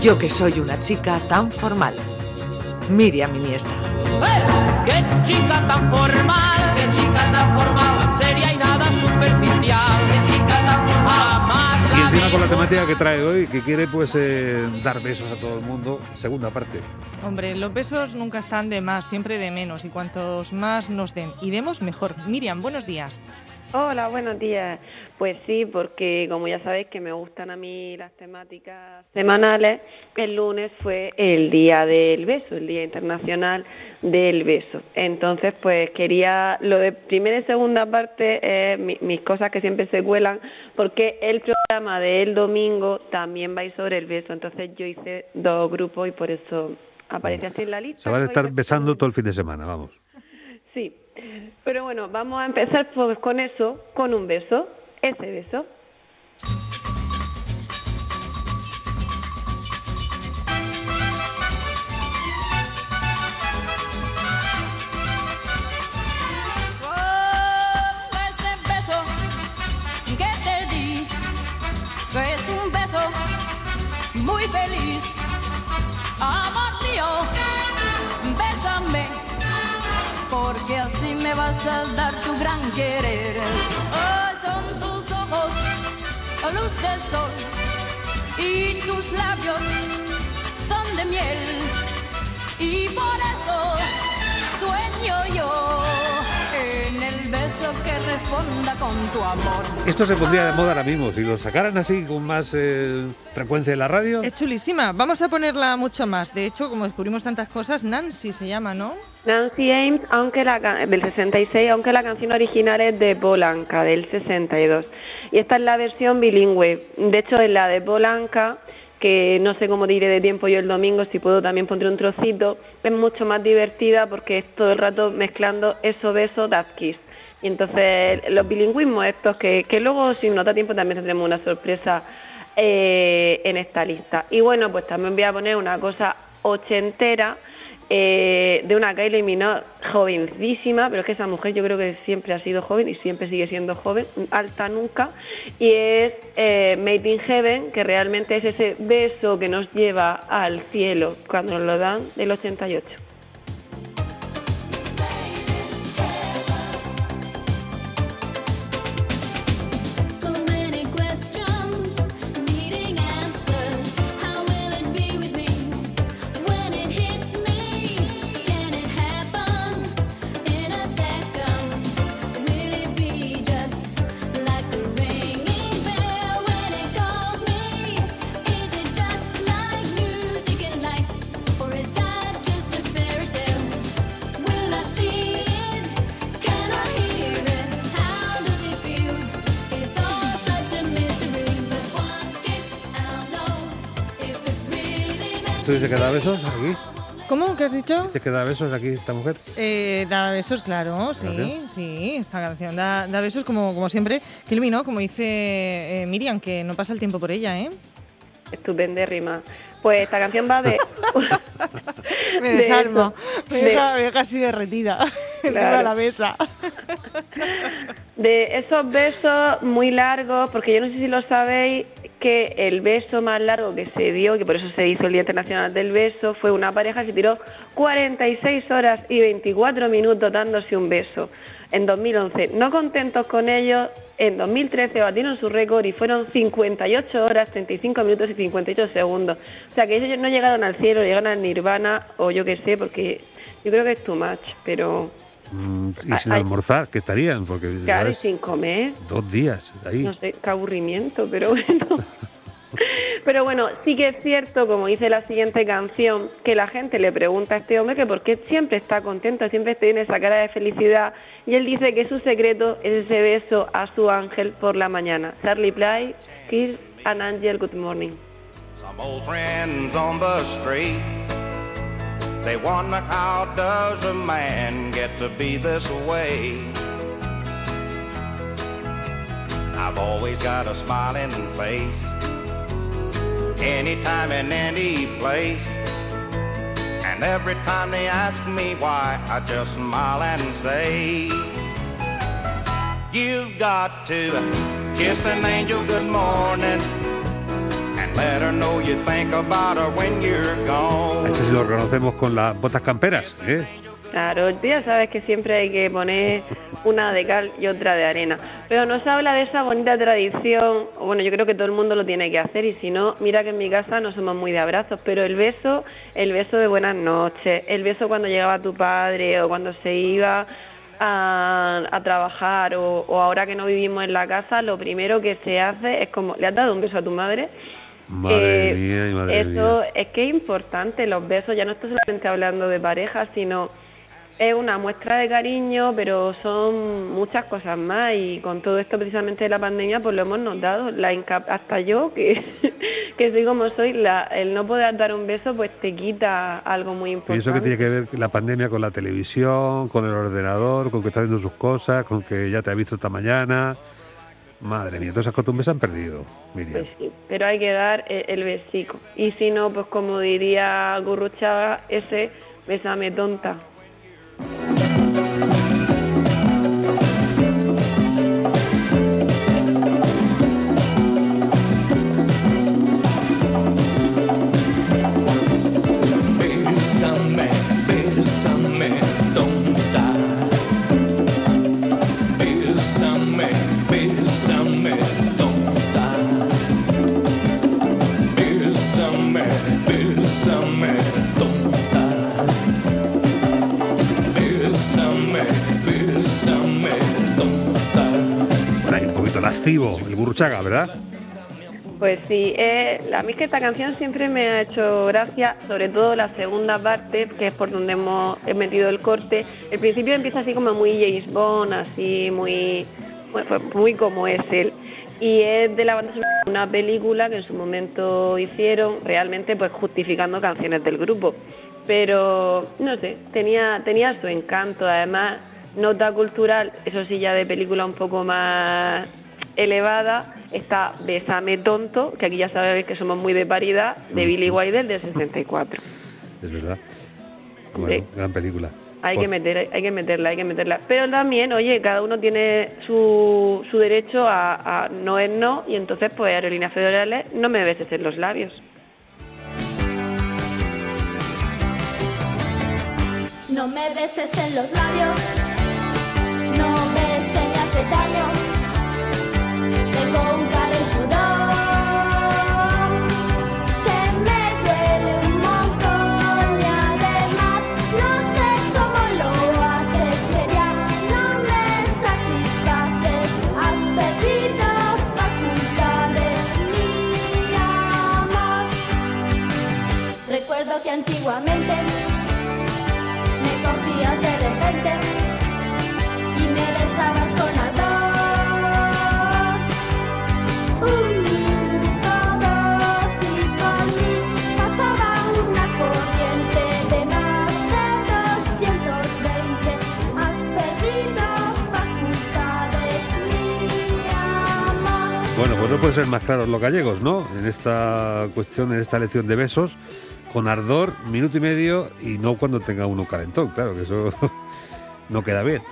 Yo que soy una chica tan formal. Miriam Iniesta. ¡Eh! ¡Qué chica tan formal! ¡Qué chica tan formal! Seria y nada superficial. ¡Qué chica tan formal! Más y encima con la temática que trae hoy, que quiere pues eh, dar besos a todo el mundo, segunda parte. Hombre, los besos nunca están de más, siempre de menos, y cuantos más nos den y demos, mejor. Miriam, buenos días. Hola, buenos días. Pues sí, porque como ya sabéis que me gustan a mí las temáticas semanales, el lunes fue el Día del Beso, el Día Internacional del Beso. Entonces, pues quería, lo de primera y segunda parte, mis cosas que siempre se cuelan, porque el programa del domingo también va a ir sobre el beso. Entonces yo hice dos grupos y por eso aparece así en la lista. Se van a estar besando todo el fin de semana, vamos. Sí. Pero bueno, vamos a empezar con eso, con un beso, ese beso. Vas a dar tu gran querer. Oh, son tus ojos, luz del sol, y tus labios son de miel, y por eso sueño beso que responda con tu amor. Esto se pondría de moda ahora mismo. Si lo sacaran así con más eh, frecuencia en la radio. Es chulísima, vamos a ponerla mucho más. De hecho, como descubrimos tantas cosas, Nancy se llama, ¿no? Nancy Ames, aunque la, del 66, aunque la canción original es de Polanca, del 62. Y esta es la versión bilingüe. De hecho, en la de Polanca, que no sé cómo diré de tiempo yo el domingo, si puedo también pondré un trocito, es mucho más divertida porque es todo el rato mezclando eso, beso, that kiss. Y entonces los bilingüismos estos, que, que luego si nos da tiempo también tendremos una sorpresa eh, en esta lista. Y bueno, pues también voy a poner una cosa ochentera eh, de una Kylie Minogue jovencísima, pero es que esa mujer yo creo que siempre ha sido joven y siempre sigue siendo joven, alta nunca, y es eh, Made in Heaven, que realmente es ese beso que nos lleva al cielo cuando nos lo dan del 88. ¿Tú dices que da besos aquí? ¿Cómo? ¿Qué has dicho? ¿Dices que da besos aquí esta mujer? Eh, da besos, claro, sí, ¿Canción? sí, esta canción da, da besos como, como siempre. Kilby, ¿no? Como dice eh, Miriam, que no pasa el tiempo por ella, ¿eh? Estupendérrima. Pues esta canción va de... Me de desarmo, eso, me de- deja, me deja así derretida. Claro. de la mesa. De esos besos muy largos, porque yo no sé si lo sabéis, que el beso más largo que se dio, que por eso se hizo el Día Internacional del Beso, fue una pareja que tiró 46 horas y 24 minutos dándose un beso en 2011. No contentos con ellos, en 2013 batieron su récord y fueron 58 horas, 35 minutos y 58 segundos. O sea que ellos no llegaron al cielo, llegaron al nirvana o yo qué sé, porque yo creo que es too much, pero y sin Ay. almorzar, que estarían, porque claro, y sin comer. dos días ahí. no sé, qué aburrimiento, pero bueno. Pero bueno, sí que es cierto, como dice la siguiente canción, que la gente le pregunta a este hombre que por qué siempre está contento, siempre tiene esa cara de felicidad, y él dice que su secreto es ese beso a su ángel por la mañana. Charlie Play, Kiss an Angel, Good Morning. Some old friends on the street. They wonder how does a man get to be this way? I've always got a smiling face. Anytime and any place. And every time they ask me why, I just smile and say, You've got to kiss an angel good morning Este sí lo reconocemos con las botas camperas, ¿eh? Claro, tú ya sabes que siempre hay que poner una de cal y otra de arena. Pero nos habla de esa bonita tradición, bueno, yo creo que todo el mundo lo tiene que hacer y si no, mira que en mi casa no somos muy de abrazos, pero el beso, el beso de buenas noches, el beso cuando llegaba tu padre o cuando se iba a, a trabajar o, o ahora que no vivimos en la casa, lo primero que se hace es como, ¿le has dado un beso a tu madre? Madre Eh, mía y madre Eso mía. es que es importante, los besos, ya no estoy solamente hablando de pareja, sino es una muestra de cariño, pero son muchas cosas más y con todo esto precisamente de la pandemia pues lo hemos notado, la hasta yo que, que soy como soy, la, el no poder dar un beso pues te quita algo muy ¿Y importante. eso que tiene que ver la pandemia con la televisión, con el ordenador, con que está haciendo sus cosas, con que ya te ha visto esta mañana? Madre mía, todas esas costumbres se han perdido, Miriam. Pues pero hay que dar eh, el besico. Y si no, pues como diría Gurruchaga, ese besame tonta. Burruchaga, ¿verdad? Pues sí, eh, a mí que esta canción siempre me ha hecho gracia, sobre todo la segunda parte, que es por donde hemos he metido el corte. El principio empieza así como muy James Bond, así muy, muy, como es él. Y es de la banda de una película que en su momento hicieron, realmente pues justificando canciones del grupo. Pero, no sé, tenía, tenía su encanto, además, nota cultural, eso sí ya de película un poco más elevada está Besame Tonto, que aquí ya sabéis que somos muy de paridad, de Billy Wilder del 64. Es verdad. Bueno, Sí. gran película. Hay Por- que meter, hay que meterla, hay que meterla. Pero también, oye, cada uno tiene su, su derecho a, a no es no, y entonces, pues, aerolíneas federales, no me beses en los labios. No me beses en los labios, no ves que me haces daño. Antiguamente me cogías de repente Bueno, pues no pueden ser más claros los gallegos, ¿no? En esta cuestión, en esta lección de besos, con ardor, minuto y medio, y no cuando tenga uno calentón, claro, que eso no queda bien.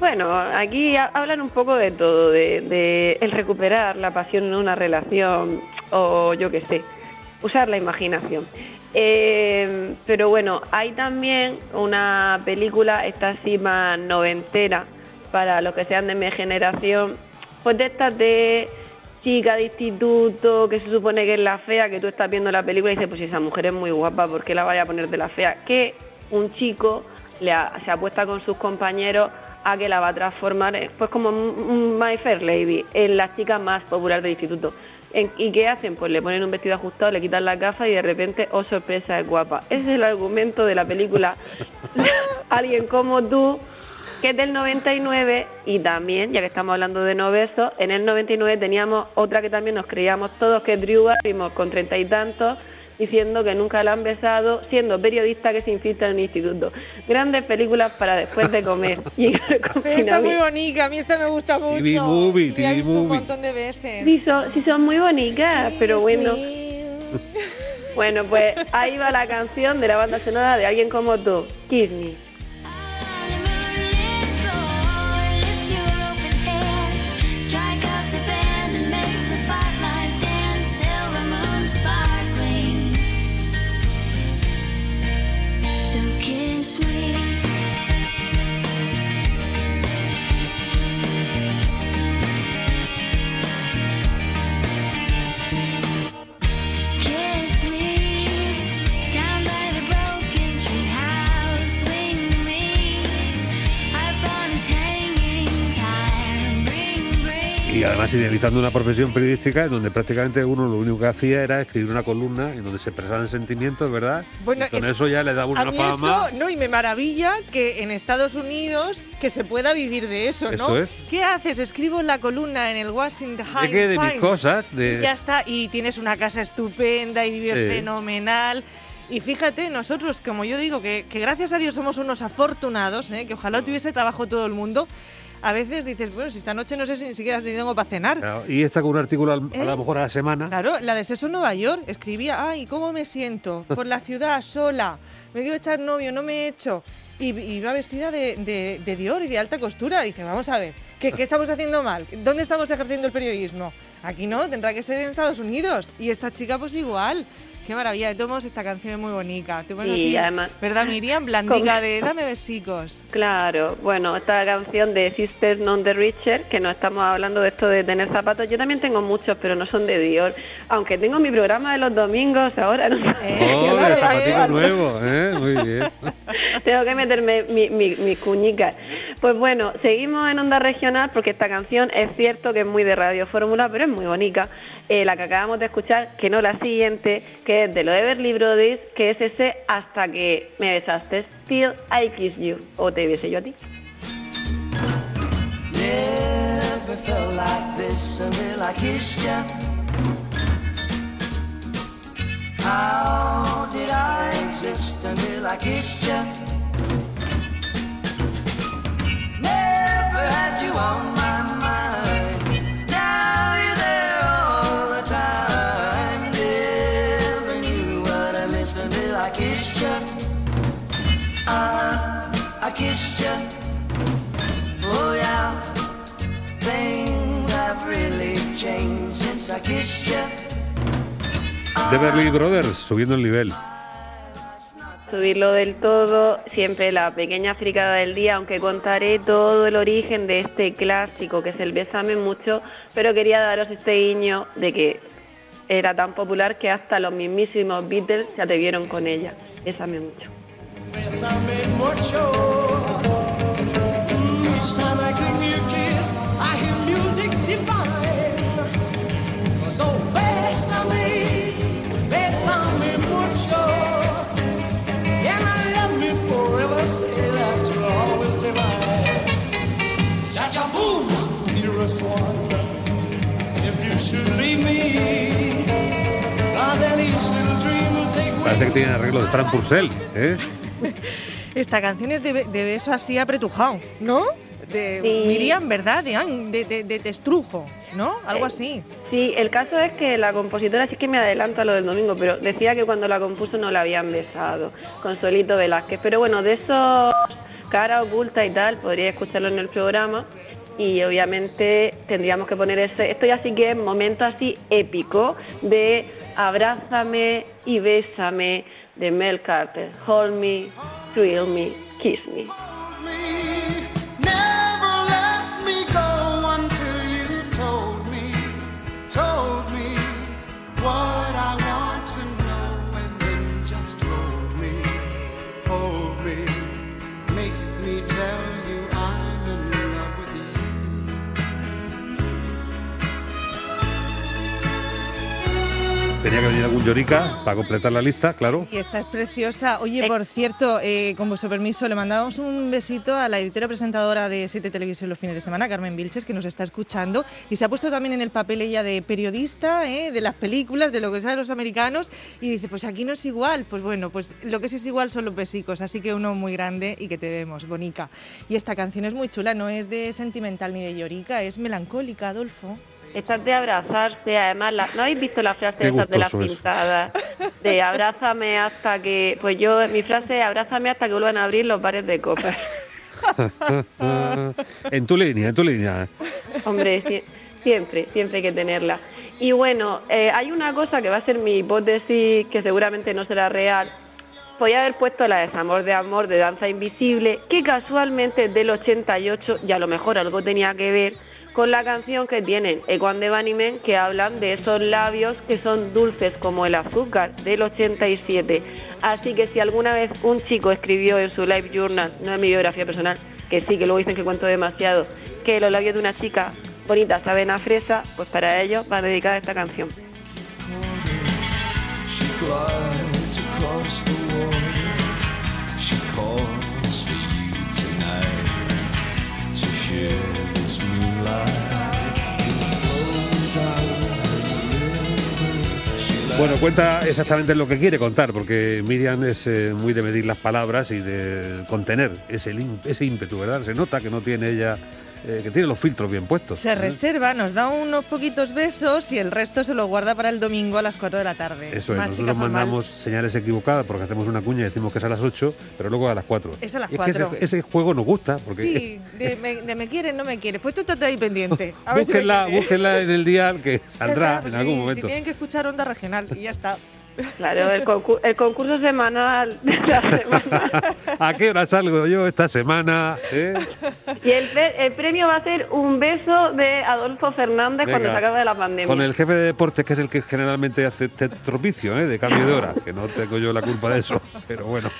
Bueno, aquí ha- hablan un poco de todo, de, el recuperar la pasión en una relación o yo qué sé, usar la imaginación. Eh, pero bueno, hay también una película, esta más noventera, para los que sean de mi generación, pues de estas de chica de instituto, que se supone que es la fea, que tú estás viendo la película y dices, pues si esa mujer es muy guapa, ¿por qué la vaya a poner de la fea? Que un chico le ha- se apuesta con sus compañeros a que la va a transformar, pues como My Fair Lady, en la chica más popular del instituto. ¿Y qué hacen? Pues le ponen un vestido ajustado, le quitan la gafa y de repente, oh sorpresa, es guapa. Ese es el argumento de la película Alguien como tú, que es del 99 y también, ya que estamos hablando de no besos, en el 99 teníamos otra que también nos creíamos todos que es Drew Barrymore con treinta y tantos diciendo que nunca la han besado, siendo periodista que se infiltra en el instituto. Grandes películas para después de comer. Y está muy bonita, a mí esta me gusta mucho. TV movie, Y la he TV visto un montón de veces. Sí son, sí son muy bonitas, pero bueno. Bueno, pues ahí va la canción de la banda sonora de Alguien como tú, Kiss Me. Además idealizando una profesión periodística en donde prácticamente uno lo único que hacía era escribir una columna en donde se expresaban sentimientos, ¿verdad? Bueno, y con es- eso ya le daba A una mí fama. eso, no, y me maravilla que en Estados Unidos que se pueda vivir de eso, ¿no? Eso es. ¿Qué haces? Escribo la columna en el Washington ¿De qué? De mis Times. cosas, de- Y ya está, y tienes una casa estupenda y vives Sí. fenomenal. Y fíjate, nosotros, como yo digo, que, que gracias a Dios somos unos afortunados, ¿eh? que ojalá tuviese trabajo todo el mundo. A veces dices, bueno, si esta noche no sé si ni siquiera tengo para cenar. Claro, Y esta con un artículo al- a ¿Eh? lo mejor a la semana. Claro, la de Sexo en Nueva York escribía, ay, ¿cómo me siento? Por la ciudad, sola, me quiero echar novio, no me he hecho. Y y iba vestida de, de- de Dior y de alta costura. Dice, vamos a ver, ¿qué, qué estamos haciendo mal? ¿Dónde estamos ejerciendo el periodismo? Aquí no, tendrá que ser en Estados Unidos. Y esta chica pues igual. Qué maravilla, de todos modos esta canción es muy bonita. Te pones Sí, así, además- ¿verdad Miriam? Blandica Con- de dame besicos. Claro, bueno, esta canción de Sisters Non the Richer, que no estamos hablando de esto de tener zapatos, yo también tengo muchos, pero no son de Dior. Aunque tengo mi programa de los domingos ahora, no Eh, ¡Oh, eh, el zapatito eh. nuevo! ¿eh? Muy bien. Tengo que meterme mi, mi, mis cuñicas. Pues bueno, seguimos en Onda Regional porque esta canción es cierto que es muy de Radio Fórmula, pero es muy bonita. Eh, la que acabamos de escuchar, que no la siguiente, que es de lo de Everly Brothers, que es ese Hasta que me besaste, Still I Kiss You, o te besé yo a ti. Never felt like this until I kissed you. How did I exist until I kissed you? Never had you on my kissed you. Oh yeah, things have really changed since I kissed you. The Berlin Brothers, subiendo el nivel. subirlo del todo, siempre la pequeña fricada del día, aunque contaré todo el origen de este clásico que es el Bésame mucho, pero quería daros este guiño de que era tan popular que hasta los mismísimos Beatles se atrevieron con ella. Bésame mucho. Bésame mucho. Parece que tiene arreglo de Fran Purcell. ¿eh? Esta canción es de, de beso así apretujado, ¿no? De Sí. Miriam, ¿verdad? De, de, de, de testrujo, ¿no? Algo así. Sí, el caso es que la compositora, sí que me adelanto a lo del domingo, pero decía que cuando la compuso no la habían besado, Consuelito Velázquez. Pero bueno, de esos cara oculta y tal, podría escucharlo en el programa. Y obviamente tendríamos que poner ese, esto ya sí que es momento así épico de abrázame y bésame de Mel Carter. Hold me, thrill me, kiss me. Llorica para completar la lista, claro. Y esta es preciosa. Oye, por cierto, eh, con vuestro permiso, le mandamos un besito a la editora presentadora de Siete Televisión los fines de semana, Carmen Vilches, que nos está escuchando y se ha puesto también en el papel ella de periodista, eh, de las películas, de lo que saben los americanos, y dice, pues aquí no es igual. Pues bueno, pues lo que sí es igual son los besicos, así que uno muy grande y que te demos, bonica. Y esta canción es muy chula, no es de sentimental ni de llorica, es melancólica, Adolfo. Estas de abrazarse, además, la- ¿no habéis visto la frase esas de las pintadas? De abrázame hasta que, pues yo, mi frase es abrázame hasta que vuelvan a abrir los bares de copas. en tu línea, en tu línea. Hombre, sie- siempre, siempre hay que tenerla. Y bueno, eh, hay una cosa que va a ser mi hipótesis, que seguramente no será real. Podía haber puesto la de Desamor de Amor de Danza Invisible, que casualmente es del 88 y a lo mejor algo tenía que ver con la canción que tienen Ecuan de Bunnymen, que hablan de esos labios que son dulces como el azúcar, del 87. Así que si alguna vez un chico escribió en su live journal, no en mi biografía personal, que sí, que luego dicen que cuento demasiado, que los labios de una chica bonitas avena fresa, pues para ellos va dedicada esta canción. Bueno, cuenta exactamente lo que quiere contar, porque Miriam es eh, muy de medir las palabras y de contener ese, ese ímpetu, ¿verdad? Se nota que no tiene ella, eh, que tiene los filtros bien puestos. Se reserva, nos da unos poquitos besos y el resto se lo guarda para el domingo a las 4 de la tarde. Eso es, Más nosotros mandamos señales equivocadas porque hacemos una cuña y decimos que es a las 8, pero luego a las 4. Es a las Y que ese, 4. ese juego nos gusta, porque Sí, de me, de me quieres, no me quieres. Pues tú estate ahí pendiente. A ver si búsquenla, búsquenla en el dial que saldrá en algún sí, momento. Si tienen que escuchar Onda Regional y ya está. Claro, el, concur- el concurso semanal de la semana. ¿A qué hora salgo yo esta semana? eh? Y el, pre- el premio va a ser un beso de Adolfo Fernández cuando se acabe la pandemia. Con el jefe de deportes, que es el que generalmente hace este tropicio ¿eh? de cambio de hora, que no tengo yo la culpa de eso, pero bueno.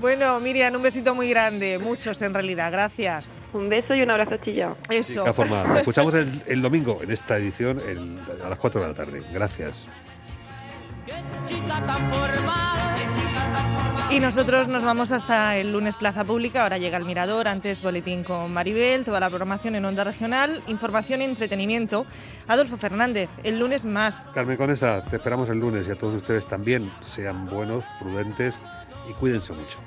Bueno, Miriam, un besito muy grande. Muchos en realidad. Gracias. Un beso y un abrazo chillado. Eso. Nos escuchamos el, el domingo en esta edición el- a las 4 de la tarde. Gracias. Y nosotros nos vamos hasta el lunes Plaza Pública, ahora llega el Mirador, antes Boletín con Maribel, toda la programación en Onda Regional, información y entretenimiento. Adolfo Fernández, el lunes más. Carmen Conesa, te esperamos el lunes y a todos ustedes también. Sean buenos, prudentes y cuídense mucho.